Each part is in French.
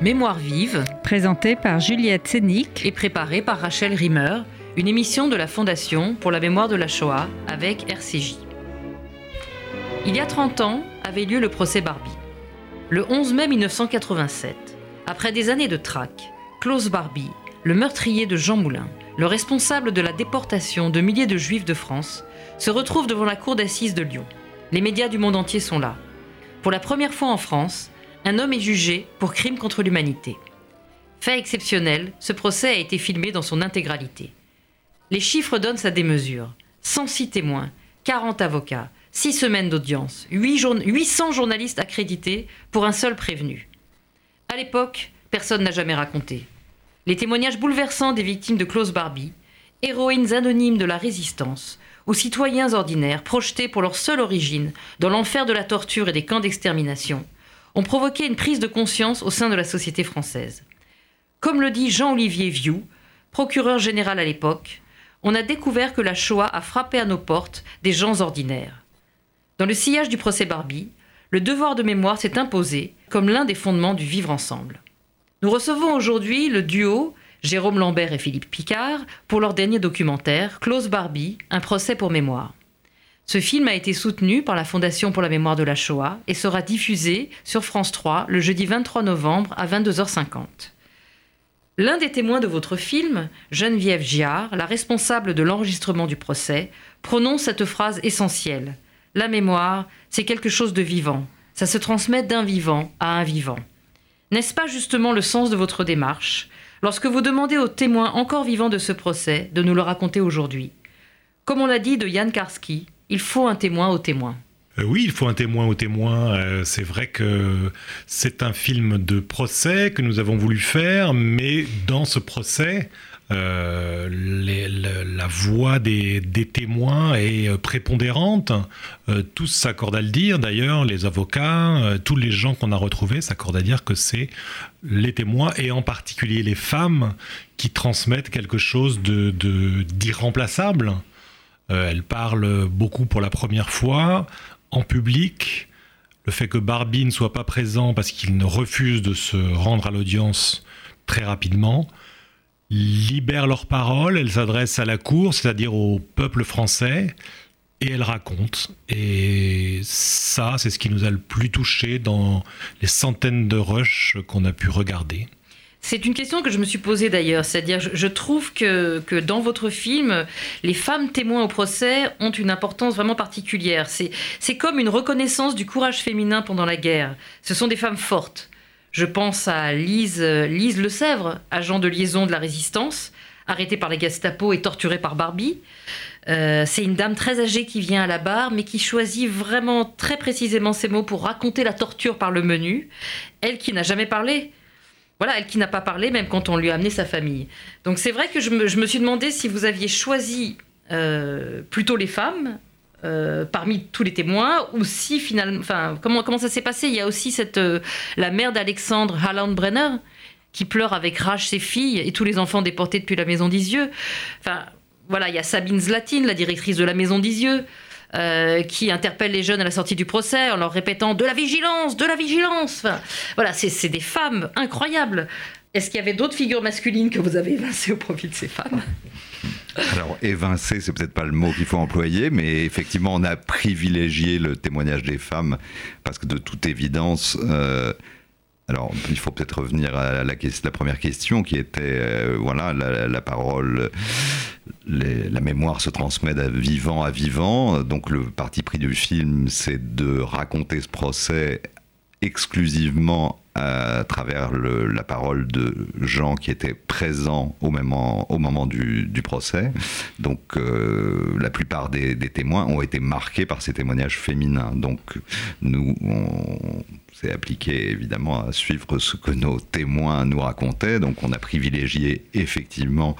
Mémoire vive, présentée par Juliette Sénic et préparée par Rachel Rimmer, une émission de la Fondation pour la mémoire de la Shoah avec RCJ. Il y a 30 ans avait lieu le procès Barbie. Le 11 mai 1987, après des années de traque, Klaus Barbie, le meurtrier de Jean Moulin, le responsable de la déportation de milliers de juifs de France, se retrouve devant la cour d'assises de Lyon. Les médias du monde entier sont là. Pour la première fois en France, un homme est jugé pour crime contre l'humanité. Fait exceptionnel, ce procès a été filmé dans son intégralité. Les chiffres donnent sa démesure. 106 témoins, 40 avocats, 6 semaines d'audience, 800 journalistes accrédités pour un seul prévenu. À l'époque, personne n'a jamais raconté. Les témoignages bouleversants des victimes de Klaus Barbie, héroïnes anonymes de la résistance, ou citoyens ordinaires projetés pour leur seule origine dans l'enfer de la torture et des camps d'extermination, ont provoqué une prise de conscience au sein de la société française. Comme le dit Jean-Olivier Vieux, procureur général à l'époque, on a découvert que la Shoah a frappé à nos portes des gens ordinaires. Dans le sillage du procès Barbie, le devoir de mémoire s'est imposé comme l'un des fondements du vivre ensemble. Nous recevons aujourd'hui le duo Jérôme Lambert et Philippe Picard pour leur dernier documentaire, Close Barbie, un procès pour mémoire. Ce film a été soutenu par la Fondation pour la mémoire de la Shoah et sera diffusé sur France 3 le jeudi 23 novembre à 22h50. L'un des témoins de votre film, Geneviève Giard, la responsable de l'enregistrement du procès, prononce cette phrase essentielle. La mémoire, c'est quelque chose de vivant. Ça se transmet d'un vivant à un vivant. N'est-ce pas justement le sens de votre démarche? Lorsque vous demandez aux témoins encore vivants de ce procès de nous le raconter aujourd'hui Comme on l'a dit de Yann Karski, il faut un témoin au témoin. Euh, oui, il faut un témoin au témoin. Euh, c'est vrai que c'est un film de procès que nous avons voulu faire, mais dans ce procès, euh, la voix des, témoins est prépondérante. tous s'accordent à le dire, d'ailleurs, les avocats, tous les gens qu'on a retrouvés s'accordent à dire que c'est les témoins, et en particulier les femmes, qui transmettent quelque chose d'irremplaçable. Elle parle beaucoup pour la première fois en public. Le fait que Barbie ne soit pas présent parce qu'il ne refuse de se rendre à l'audience très rapidement libère leurs paroles. Elle s'adresse à la cour, c'est-à-dire au peuple français, et elle raconte. Et ça, c'est ce qui nous a le plus touché dans les centaines de rushs qu'on a pu regarder. C'est une question que je me suis posée d'ailleurs, c'est-à-dire je, trouve que, que, dans votre film, les femmes témoins au procès ont une importance vraiment particulière. C'est comme une reconnaissance du courage féminin pendant la guerre. Ce sont des femmes fortes. Je pense à Lise, Lise Le Sèvre, agent de liaison de la résistance, arrêtée par les Gestapo et torturée par Barbie. Euh, c'est une dame très âgée qui vient à la barre, mais qui choisit vraiment très précisément ses mots pour raconter la torture par le menu. Elle qui n'a jamais parlé, voilà, elle qui n'a pas parlé, même quand on lui a amené sa famille. Donc c'est vrai que je me, suis demandé si vous aviez choisi euh, plutôt les femmes euh, parmi tous les témoins, ou si finalement, comment ça s'est passé? Il y a aussi cette, euh, la mère d'Alexandre Hallandbrenner qui pleure avec rage ses filles et tous les enfants déportés depuis la maison d'Isieux. Enfin, voilà, il y a Sabine Zlatine, la directrice de la maison d'Isieux. Euh, qui interpelle les jeunes à la sortie du procès en leur répétant de la vigilance, de la vigilance. voilà, c'est des femmes incroyables. Est-ce qu'il y avait d'autres figures masculines que vous avez évincées au profit de ces femmes? Alors, évincer, c'est peut-être pas le mot qu'il faut employer, mais effectivement, on a privilégié le témoignage des femmes parce que de toute évidence, euh, alors, il faut peut-être revenir à la, première question qui était, euh, voilà, la, parole, la mémoire se transmet de vivant à vivant. Donc, le parti pris du film, c'est de raconter ce procès exclusivement à travers la parole de gens qui étaient présents au moment, du, procès. Donc euh, la plupart des, témoins ont été marqués par ces témoignages féminins. Donc nous, on, s'est appliqué évidemment à suivre ce que nos témoins nous racontaient. Donc on a privilégié effectivement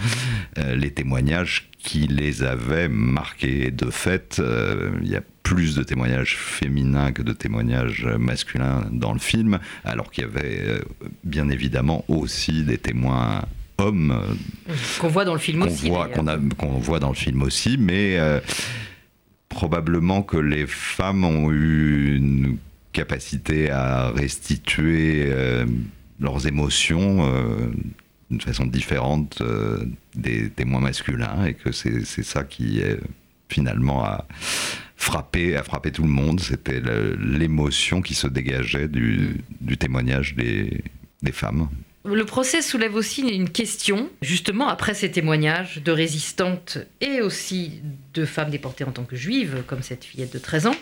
euh, les témoignages qui les avaient marqués. De fait, euh, il y a plus de témoignages féminins que de témoignages masculins dans le film, alors qu'il y avait euh, bien évidemment aussi des témoins hommes. Qu'on voit dans le film aussi. Qu'on voit dans le film aussi, mais probablement que les femmes ont eu une capacité à restituer euh, leurs émotions d'une façon différente des témoins masculins et que c'est ça qui est finalement a frappé, a frappé tout le monde. C'était l'émotion qui se dégageait du, témoignage des, femmes. Le procès soulève aussi une question, justement après ces témoignages de résistantes et aussi de femmes déportées en tant que juives, comme cette fillette de 13 ans.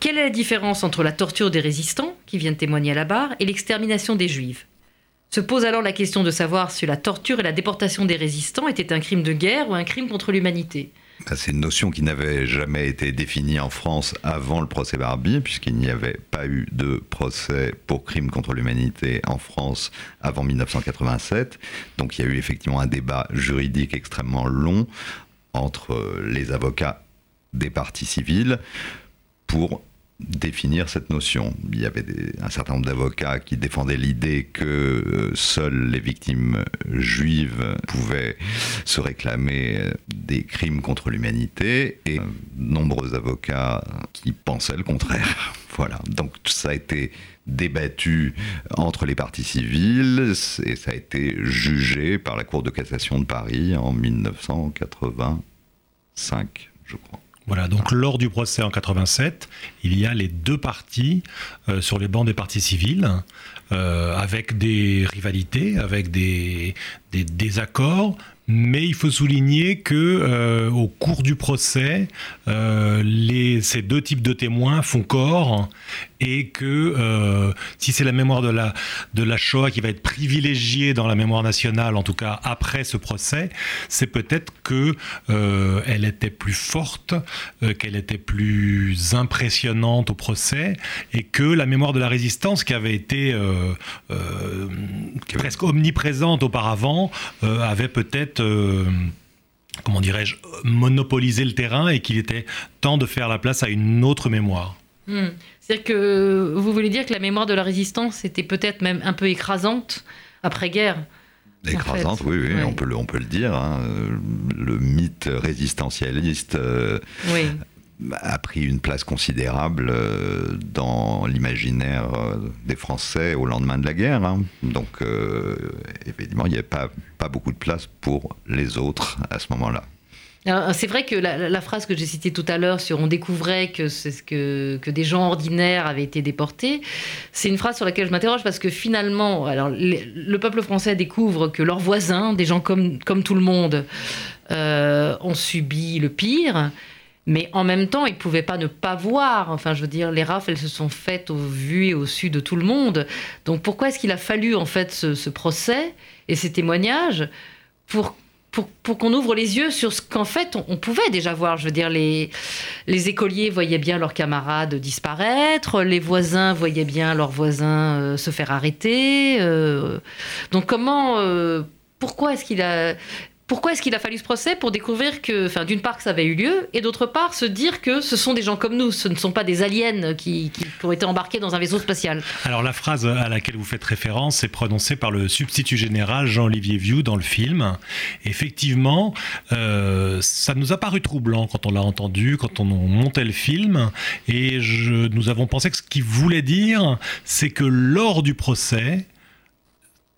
Quelle est la différence entre la torture des résistants, qui viennent témoigner à la barre, et l'extermination des juifs Se pose alors la question de savoir si la torture et la déportation des résistants étaient un crime de guerre ou un crime contre l'humanité. C'est une notion qui n'avait jamais été définie en France avant le procès Barbie, puisqu'il n'y avait pas eu de procès pour crime contre l'humanité en France avant 1987. Donc il y a eu effectivement un débat juridique extrêmement long entre les avocats des partis civils pour définir cette notion. Il y avait un certain nombre d'avocats qui défendaient l'idée que euh, seules les victimes juives pouvaient se réclamer des crimes contre l'humanité et nombreux avocats qui pensaient le contraire. Voilà, donc ça a été débattu entre les parties civiles et ça a été jugé par la Cour de cassation de Paris en 1985, je crois. Voilà, donc lors du procès en 87, il y a les deux parties euh, sur les bancs des parties civiles, euh, avec des rivalités, avec des désaccords, mais il faut souligner que euh, au cours du procès, les, ces deux types de témoins font corps et que euh, si c'est la mémoire de la, de la Shoah qui va être privilégiée dans la mémoire nationale, en tout cas après ce procès, c'est peut-être que euh, elle était plus forte, euh, qu'elle était plus impressionnante au procès, et que la mémoire de la résistance qui avait été presque omniprésente auparavant avait peut-être comment dirais-je, monopolisé le terrain et qu'il était temps de faire la place à une autre mémoire. Hmm. C'est-à-dire que vous voulez dire que la mémoire de la résistance était peut-être même un peu écrasante après-guerre Écrasante, oui, oui on, peut le, on peut le dire. Hein. Le mythe résistentialiste euh, a pris une place considérable euh, dans l'imaginaire euh, des Français au lendemain de la guerre. Hein. Donc, évidemment, il n'y avait pas, beaucoup de place pour les autres à ce moment-là. C'est vrai que la, phrase que j'ai citée tout à l'heure sur on découvrait que, des gens ordinaires avaient été déportés, c'est une phrase sur laquelle je m'interroge parce que finalement, le peuple français découvre que leurs voisins, des gens comme, tout le monde, euh, ont subi le pire. Mais en même temps, ils ne pouvaient pas ne pas voir. Enfin, je veux dire, les rafles, elles se sont faites au vu et au su de tout le monde. Donc pourquoi est-ce qu'il a fallu, en fait, ce, procès et ces témoignages pour pour, qu'on ouvre les yeux sur ce qu'en fait on, pouvait déjà voir? Je veux dire, les, les écoliers voyaient bien leurs camarades disparaître, les voisins voyaient bien leurs voisins euh, se faire arrêter. Euh. donc comment, euh, pourquoi est-ce qu'il a pourquoi est-ce qu'il a fallu ce procès Pour découvrir que, enfin, d'une part que ça avait eu lieu, et d'autre part se dire que ce sont des gens comme nous, ce ne sont pas des aliens qui, ont été embarqués dans un vaisseau spatial. Alors la phrase à laquelle vous faites référence est prononcée par le substitut général Jean-Olivier Vieux dans le film. Effectivement, euh, ça nous a paru troublant quand on l'a entendu, quand on montait le film, et nous avons pensé que ce qu'il voulait dire, c'est que lors du procès,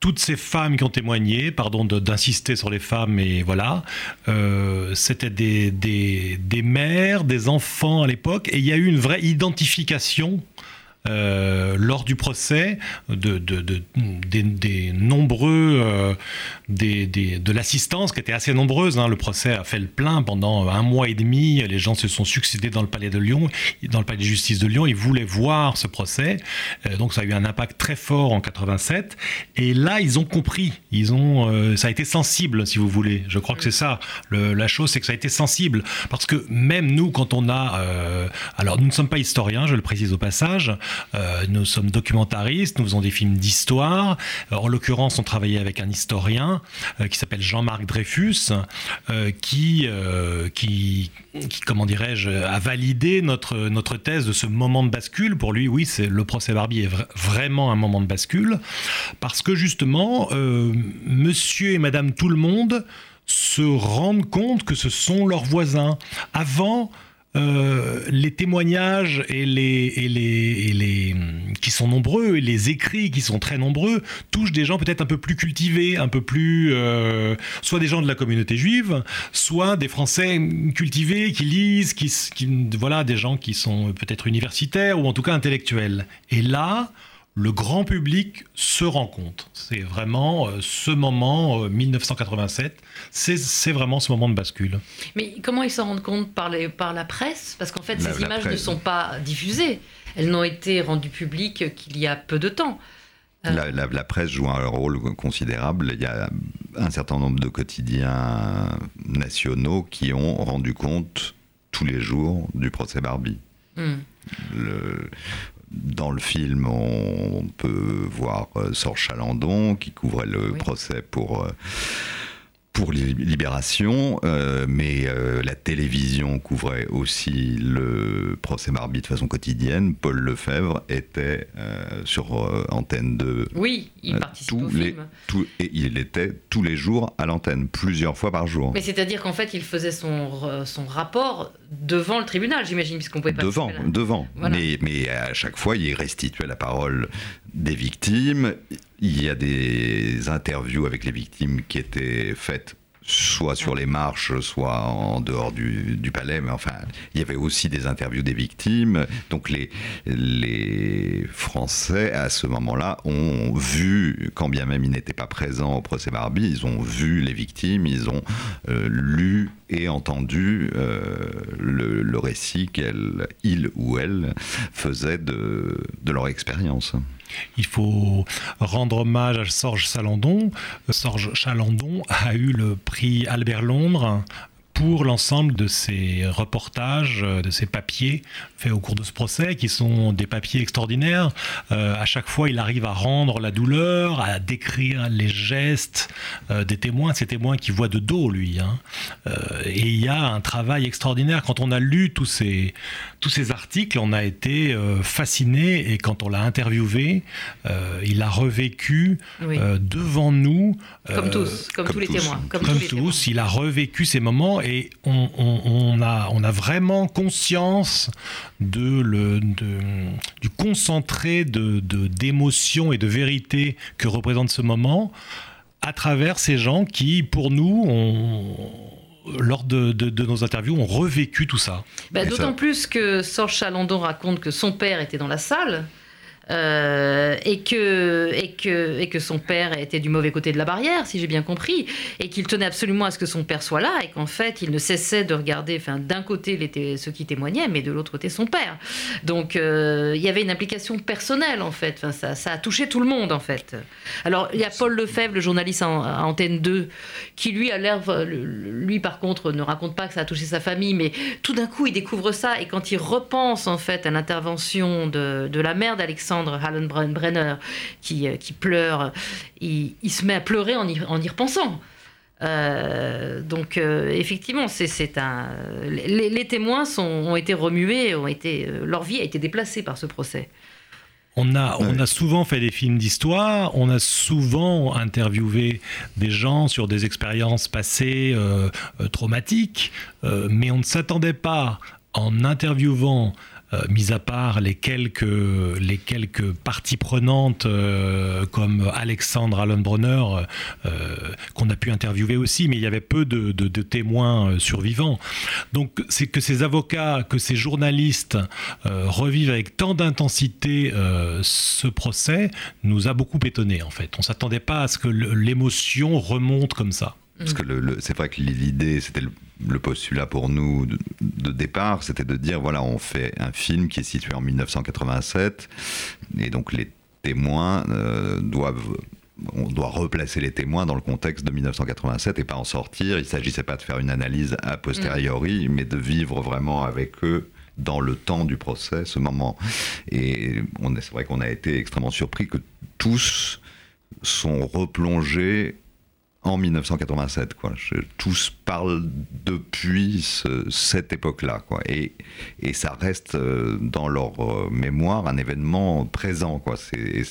toutes ces femmes qui ont témoigné, pardon d'insister sur les femmes, mais voilà, euh, c'était des, des, des, mères, des enfants à l'époque, et il y a eu une vraie identification lors du procès de, nombreux euh, de l'assistance qui était assez nombreuse. Hein. Le procès a fait le plein pendant un mois et demi. Les gens se sont succédés dans le palais de Lyon, dans le palais de justice de Lyon. Ils voulaient voir ce procès. Euh, donc ça a eu un impact très fort en 87. Et là, ils ont compris. Ils ont, ça a été sensible, si vous voulez. Je crois que c'est ça. la chose, c'est que ça a été sensible. Parce que même nous, quand on a... alors, nous ne sommes pas historiens, je le précise au passage. Euh, nous sommes documentaristes, nous faisons des films d'histoire. Euh, en l'occurrence, on travaillait avec un historien euh, qui s'appelle Jean-Marc Dreyfus, qui, qui, comment dirais-je, a validé notre, notre thèse de ce moment de bascule. Pour lui, oui, c'est le procès Barbie est vraiment un moment de bascule, parce que justement, monsieur et madame tout le monde se rendent compte que ce sont leurs voisins. Avant, euh, les témoignages et les, et les, et les, qui sont nombreux, et les écrits qui sont très nombreux, touchent des gens peut-être un peu plus cultivés, un peu plus, euh, soit des gens de la communauté juive, soit des Français cultivés qui lisent, qui, qui voilà, des gens qui sont peut-être universitaires ou en tout cas intellectuels. Et là, le grand public se rend compte. C'est vraiment euh, ce moment, 1987, euh, c'est vraiment ce moment de bascule. Mais comment ils s'en rendent compte par, les, par la presse? Parce qu'en fait, ces images ne sont pas diffusées. Elles n'ont été rendues publiques qu'il y a peu de temps. Euh, la, la, presse joue un rôle considérable. Il y a un certain nombre de quotidiens nationaux qui ont rendu compte tous les jours du procès Barbie. Hmm. Le, dans le film, on peut voir euh, Sorge Chalandon qui couvrait le procès pour euh, pour Libération, euh, mais euh, la télévision couvrait aussi le procès Barbie de façon quotidienne. Paul Lefebvre était euh, sur Antenne 2. Oui, il participait au les, film. et il était tous les jours à l'antenne, plusieurs fois par jour. Mais c'est-à-dire qu'en fait, il faisait son, son rapport devant le tribunal, j'imagine, puisqu'on pouvait pas... Devant, devant. Mais, mais à chaque fois, il restituait la parole des victimes. Il y a des interviews avec les victimes qui étaient faites soit sur les marches, soit en dehors du, palais, mais enfin, il y avait aussi des interviews des victimes. Donc les, les Français, à ce moment-là, ont vu, quand bien même ils n'étaient pas présents au procès Barbie, ils ont vu les victimes, ils ont euh, lu et entendu euh, le, récit qu'ils ou elles faisaient de, de leur expérience. Il faut rendre hommage à Sorge Salandon. Sorge Chalandon a eu le prix Albert Londres pour l'ensemble de ces reportages, euh, de ces papiers faits au cours de ce procès, qui sont des papiers extraordinaires. Euh, à chaque fois, il arrive à rendre la douleur, à décrire les gestes euh, des témoins, ces témoins qui voient de dos, lui. Hein. et il y a un travail extraordinaire. Quand on a lu tous ces, tous ces articles, on a été fasciné et quand on l'a interviewé, il a revécu devant nous. Comme tous, comme, tous les témoins. Comme, tous, il a revécu ces moments et on, a, on a vraiment conscience de le, du concentré de, d'émotion et de vérité que représente ce moment à travers ces gens qui, pour nous, ont lors de, nos interviews, ont revécu tout ça. Bah, d'autant plus que Sorge Chalandon raconte que son père était dans la salle. Euh, et, que, et, que, et que son père était du mauvais côté de la barrière, si j'ai bien compris, et qu'il tenait absolument à ce que son père soit là, et qu'en fait, il ne cessait de regarder, d'un côté les ceux qui témoignaient, mais de l'autre côté son père. Donc, euh, il y avait une implication personnelle, en fait. Ça, a touché tout le monde, en fait. Alors, il y a Paul Lefebvre, le journaliste à Antenne 2, qui lui a l'air, lui par contre, ne raconte pas que ça a touché sa famille, mais tout d'un coup, il découvre ça, et quand il repense, en fait, à l'intervention de la mère d'Alexandre, Alexandre Hallenbrenner, qui, euh, qui pleure, il, se met à pleurer en y, en y repensant. Euh, donc euh, effectivement, c'est un. Les, témoins sont, ont été remués, ont été, leur vie a été déplacée par ce procès. On a, on a souvent fait des films d'histoire, on a souvent interviewé des gens sur des expériences passées traumatiques, mais on ne s'attendait pas en interviewant euh, mis à part les quelques, les quelques parties prenantes euh, comme Alexandre Allenbrunner, euh, qu'on a pu interviewer aussi, mais il y avait peu de, témoins survivants. Donc c'est que ces avocats, que ces journalistes revivent avec tant d'intensité ce procès nous a beaucoup étonné en fait. On s'attendait pas à ce que l'émotion remonte comme ça. Parce que c'est vrai que l'idée, c'était le, postulat pour nous de, départ, c'était de dire voilà, on fait un film qui est situé en 1987, et donc les témoins euh, doivent on doit replacer les témoins dans le contexte de 1987 et pas en sortir. Il ne s'agissait pas de faire une analyse a posteriori, mm. mais de vivre vraiment avec eux dans le temps du procès, ce moment. Et c'est vrai qu'on a été extrêmement surpris que tous sont replongés en 1987. Quoi. tous parlent depuis cette époque-là. Quoi. Et, et ça reste euh, dans leur euh, mémoire un événement présent. Quoi. C'est,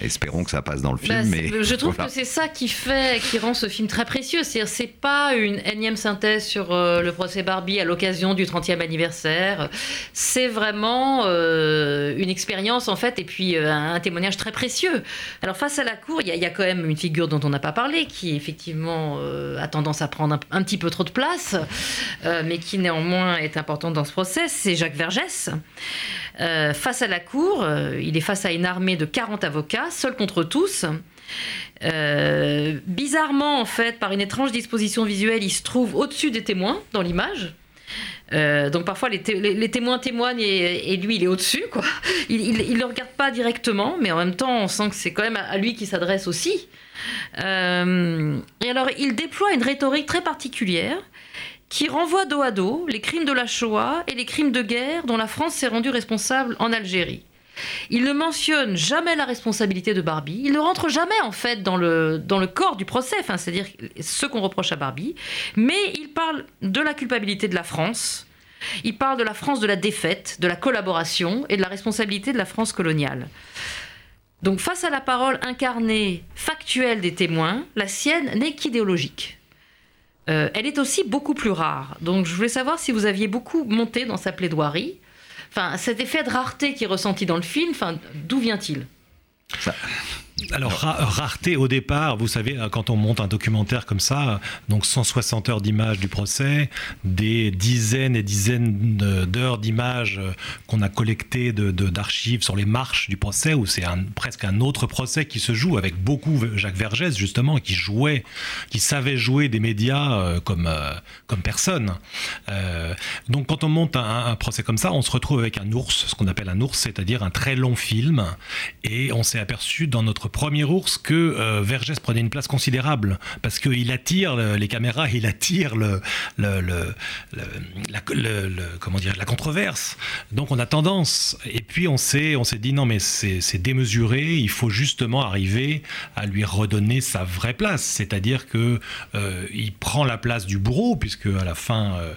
Espérons que ça passe dans le film. Bah, mais je trouve voilà. que c'est ça qui fait, qui rend ce film très précieux. C'est-à-dire, c'est pas une énième synthèse sur euh, le procès Barbie à l'occasion du 30e anniversaire. C'est vraiment euh, une expérience en fait, et puis euh, un, un témoignage très précieux. Alors face à la cour, il y, a- il y a quand même une figure dont on n'a pas parlé, qui effectivement a tendance à prendre un, un petit peu trop de place, mais qui néanmoins est importante dans ce procès. C'est Jacques Vergès. Euh, face à la cour, euh, il est face à une armée de 40 avocats, seul contre tous. Euh, bizarrement, en fait, par une étrange disposition visuelle, il se trouve au-dessus des témoins dans l'image. Donc parfois les, té- les- les témoins témoignent et, lui il est au-dessus quoi. Il ne le regarde pas directement, mais en même temps on sent que c'est quand même à, lui qu'il s'adresse aussi. Et alors il déploie une rhétorique très particulière qui renvoie dos à dos les crimes de la Shoah et les crimes de guerre dont la France s'est rendue responsable en Algérie. Il ne mentionne jamais la responsabilité de Barbie. Il ne rentre jamais en fait dans le, corps du procès, c'est-à-dire ce qu'on reproche à Barbie. Mais il parle de la culpabilité de la France. Il parle de la France de la défaite, de la collaboration et de la responsabilité de la France coloniale. Donc face à la parole incarnée, factuelle des témoins, la sienne n'est qu'idéologique. Euh, elle est aussi beaucoup plus rare. Donc je voulais savoir si vous aviez beaucoup monté dans sa plaidoirie. Enfin, cet effet de rareté qui est ressenti dans le film, enfin, d'où vient-il? Alors, ra- rareté au départ, vous savez, euh, quand on monte un documentaire comme ça, donc 160 heures d'images du procès, des dizaines et dizaines de- d'heures d'images euh, qu'on a collectées de- de- d'archives sur les marches du procès, où c'est presque un autre procès qui se joue avec beaucoup Jacques Vergès, justement, qui jouait, qui savait jouer des médias euh, comme, euh, comme personne. Euh, donc, quand on monte un procès comme ça, on se retrouve avec un ours, ce qu'on appelle un ours, c'est-à-dire un très long film, et on s'est aperçu dans notre premier ours que euh, Vergès prenait une place considérable parce qu'il attire le- les caméras, il attire le, le- la, comment dire, la controverse. Donc on a tendance, et puis on s'est on dit non mais c'est démesuré, il faut justement arriver à lui redonner sa vraie place, c'est-à-dire que euh, il prend la place du bourreau puisque à la fin euh,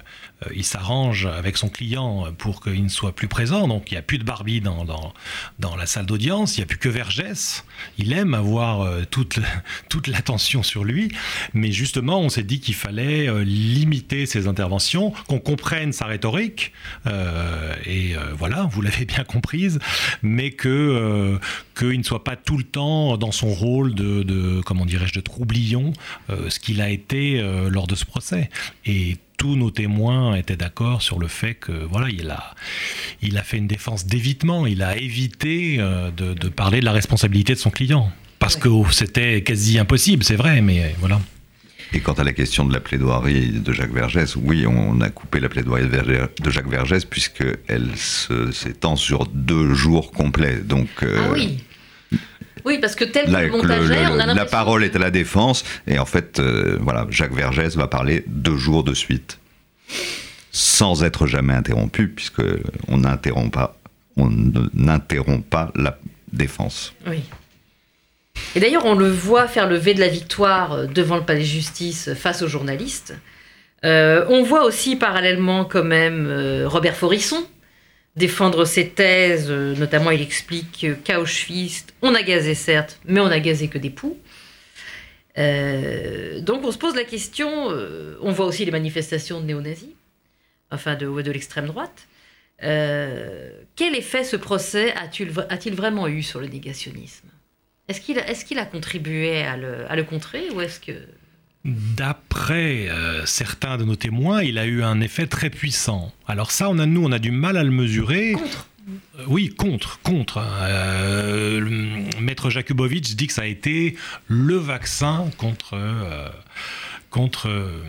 il s'arrange avec son client pour qu'il ne soit plus présent. Donc il n'y a plus de Barbie dans, dans, la salle d'audience, il n'y a plus que Vergès. Il aime avoir euh, toute, toute l'attention sur lui. Mais justement, on s'est dit qu'il fallait euh, limiter ses interventions, qu'on comprenne sa rhétorique. euh, et euh, voilà, vous l'avez bien comprise. Mais que euh, qu'il ne soit pas tout le temps dans son rôle de, de comment dirais-je, de troublion, euh, ce qu'il a été euh, lors de ce procès. Et tous nos témoins étaient d'accord sur le fait que voilà, il a, il a fait une défense d'évitement, il a évité euh, de, de parler de la responsabilité de son client. Parce que c'était quasi impossible, c'est vrai, mais euh, voilà. Et quant à la question de la plaidoirie de Jacques Vergès, oui, on a coupé la plaidoirie de Jacques Vergès puisqu'elle s'étend sur deux jours complets. Donc, euh, Ah oui Oui, parce que tel que là, le le- montage est, le- on a la parole est à la défense et en fait, euh, voilà, Jacques Vergès va parler deux jours de suite sans être jamais interrompu puisque on n'interrompt pas, on n'interrompt pas la défense. Oui. Et d'ailleurs, on le voit faire le V de la victoire euh, devant le palais de justice euh, face aux journalistes. Euh, on voit aussi parallèlement quand même euh, Robert Forisson défendre ses thèses. euh, notamment, il explique que qu'à Auschwitz, on a gazé certes, mais on a gazé que des poux. Euh, donc on se pose la question, euh, on voit aussi les manifestations de néo-nazis, enfin de, de l'extrême droite. Quel effet ce procès a-t-il vraiment eu sur le négationnisme? Est-ce qu'il a, est qu'il a contribué à le, à le contrer ou est-ce que... D'après euh, certains de nos témoins, il a eu un effet très puissant. Alors ça, on a, nous, on a du mal à le mesurer. Contre Euh, Oui, contre, contre. Euh, le Maître Jakubowicz dit que ça a été le vaccin contre, euh, contre euh,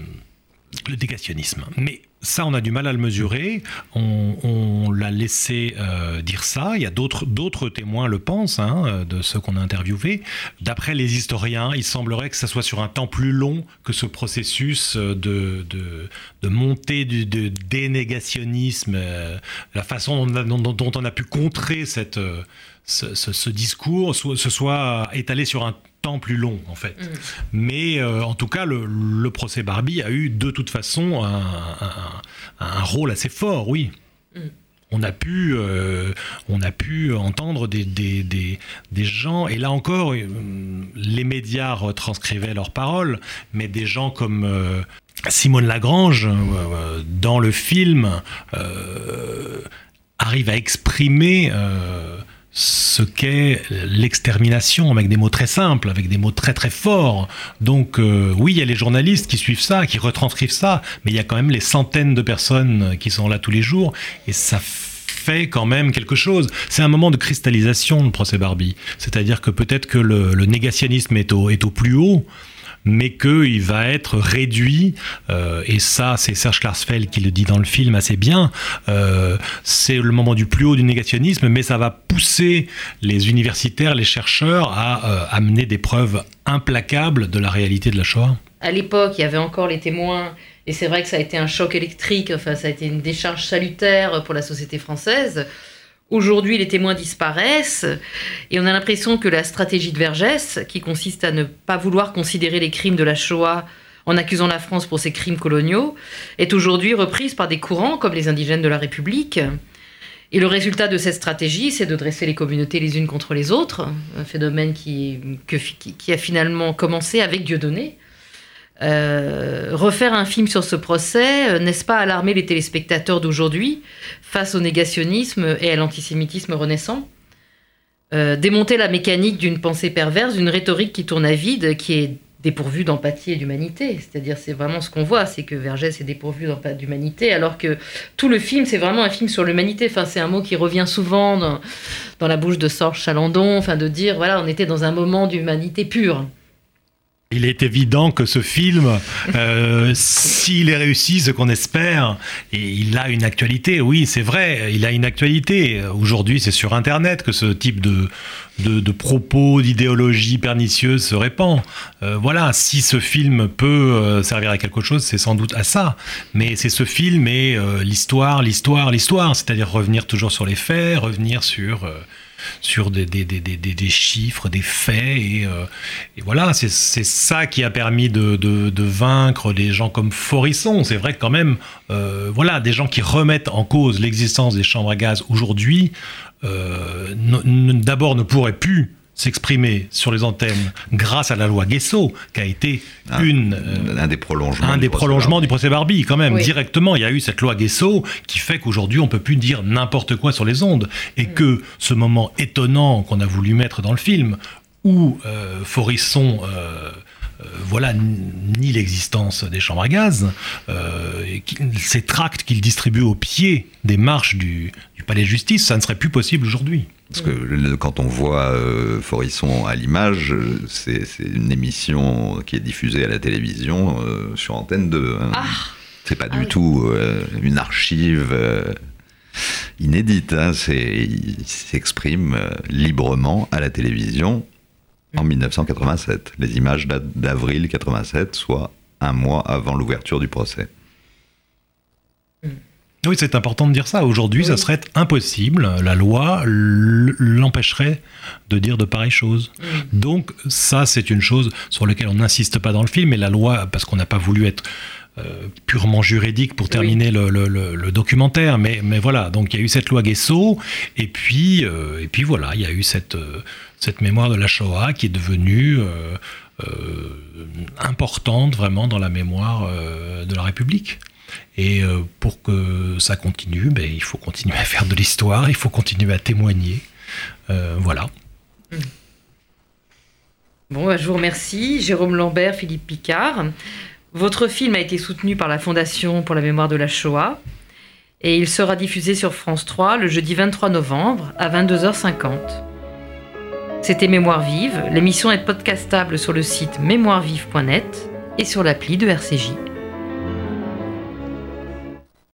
le négationnisme. Mais ça, on a du mal à le mesurer. On, l'a laissé euh, dire ça. Il y a d'autres témoins le pensent, hein, de ceux qu'on a interviewés. D'après les historiens, il semblerait que ça soit sur un temps plus long que ce processus euh, de, montée du de dénégationnisme, euh, la façon dont, on a pu contrer cette, euh, ce, ce- ce discours, se soit étalé sur un temps plus long, en fait. Mm. Mais euh, en tout cas, le, le procès Barbie a eu de toute façon un, un- un rôle assez fort, oui. Mm. on a pu, on a pu entendre des, des, des, des, gens, et là encore, les médias retranscrivaient leurs paroles, mais des gens comme Simone Lagrange, dans le film, arrive à exprimer ce qu'est l'extermination avec des mots très simples, avec des mots très très forts. Donc euh, oui, il y a les journalistes qui suivent ça, qui retranscrivent ça, mais il y a quand même les centaines de personnes qui sont là tous les jours et ça fait quand même quelque chose. C'est un moment de cristallisation, le procès Barbie. C'est-à-dire que peut-être que le, négationnisme est au, est au plus haut, mais qu'il va être réduit, euh, et ça c'est Serge Klarsfeld qui le dit dans le film assez bien, euh, c'est le moment du plus haut du négationnisme, mais ça va pousser les universitaires, les chercheurs à euh, amener des preuves implacables de la réalité de la Shoah. À l'époque, il y avait encore les témoins, et c'est vrai que ça a été un choc électrique, enfin ça a été une décharge salutaire pour la société française. Aujourd'hui, les témoins disparaissent et on a l'impression que la stratégie de Vergès, qui consiste à ne pas vouloir considérer les crimes de la Shoah en accusant la France pour ses crimes coloniaux, est aujourd'hui reprise par des courants comme les indigènes de la République. Et le résultat de cette stratégie, c'est de dresser les communautés les unes contre les autres, un phénomène qui, qui a finalement commencé avec Dieudonné, euh, refaire un film sur ce procès, euh, n'est-ce pas alarmer les téléspectateurs d'aujourd'hui face au négationnisme et à l'antisémitisme renaissant? Euh, Démonter la mécanique d'une pensée perverse, d'une rhétorique qui tourne à vide, qui est dépourvue d'empathie et d'humanité. C'est-à-dire, c'est vraiment ce qu'on voit, c'est que Vergès est dépourvu d'humanité, alors que tout le film, c'est vraiment un film sur l'humanité. Enfin, c'est un mot qui revient souvent dans, la bouche de Sorge Chalandon, enfin, de dire, voilà, on était dans un moment d'humanité pure. Il est évident que ce film, euh, s'il est réussi, ce qu'on espère, il a une actualité, oui, c'est vrai, il a une actualité. Aujourd'hui, c'est sur Internet que ce type de, de, propos, d'idéologie pernicieuse se répand. Euh, voilà, si ce film peut euh, servir à quelque chose, c'est sans doute à ça. Mais c'est ce film et l'histoire, l'histoire, l'histoire, c'est-à-dire revenir toujours sur les faits, revenir sur sur des, des, des, des, chiffres, des faits. Et, euh, voilà, c'est ça qui a permis de, de, vaincre des gens comme Forisson. C'est vrai que quand même, euh, voilà, des gens qui remettent en cause l'existence des chambres à gaz aujourd'hui, euh, d'abord ne pourraient plus s'exprimer sur les antennes grâce à la loi Guesso, qui a été un, une, euh, un des prolongements, un des prolongements du procès Barbie, quand même. Directement, il y a eu cette loi Guesso qui fait qu'aujourd'hui, on peut plus dire n'importe quoi sur les ondes. Et mm. que ce moment étonnant qu'on a voulu mettre dans le film, où euh, Forisson... Euh, voilà ni l'existence des chambres à gaz, ces tracts qu'il distribue au pied des marches du, du palais de justice, ça ne serait plus possible aujourd'hui. Parce que quand on voit euh, Forisson à l'image, c'est une émission qui est diffusée à la télévision euh, sur Antenne 2. Hein. Ah. C'est pas ah du tout euh, une archive inédite. Hein. Il s'exprime librement à la télévision en 1987. Mm. Les images datent d'avril 87, soit un mois avant l'ouverture du procès. Oui, c'est important de dire ça. Aujourd'hui, ça serait impossible. La loi l'empêcherait de dire de pareilles choses. Donc, ça, c'est une chose sur laquelle on n'insiste pas dans le film. Et la loi, parce qu'on n'a pas voulu être euh, purement juridique pour terminer le, documentaire. Mais, mais, voilà, donc il y a eu cette loi Guesso. Et puis, euh, et puis voilà, il y a eu cette, euh, cette mémoire de la Shoah qui est devenue. importante vraiment dans la mémoire de la République. Et euh, pour que ça continue, ben, il faut continuer à faire de l'histoire, il faut continuer à témoigner. Euh, voilà. Bon, ben, je vous remercie. Jérôme Lambert, Philippe Picard. Votre film a été soutenu par la Fondation pour la mémoire de la Shoah et il sera diffusé sur France 3 le jeudi 23 novembre à 22h50. C'était Mémoire vive. L'émission est podcastable sur le site mémoirevive.net et sur l'appli de RCJ.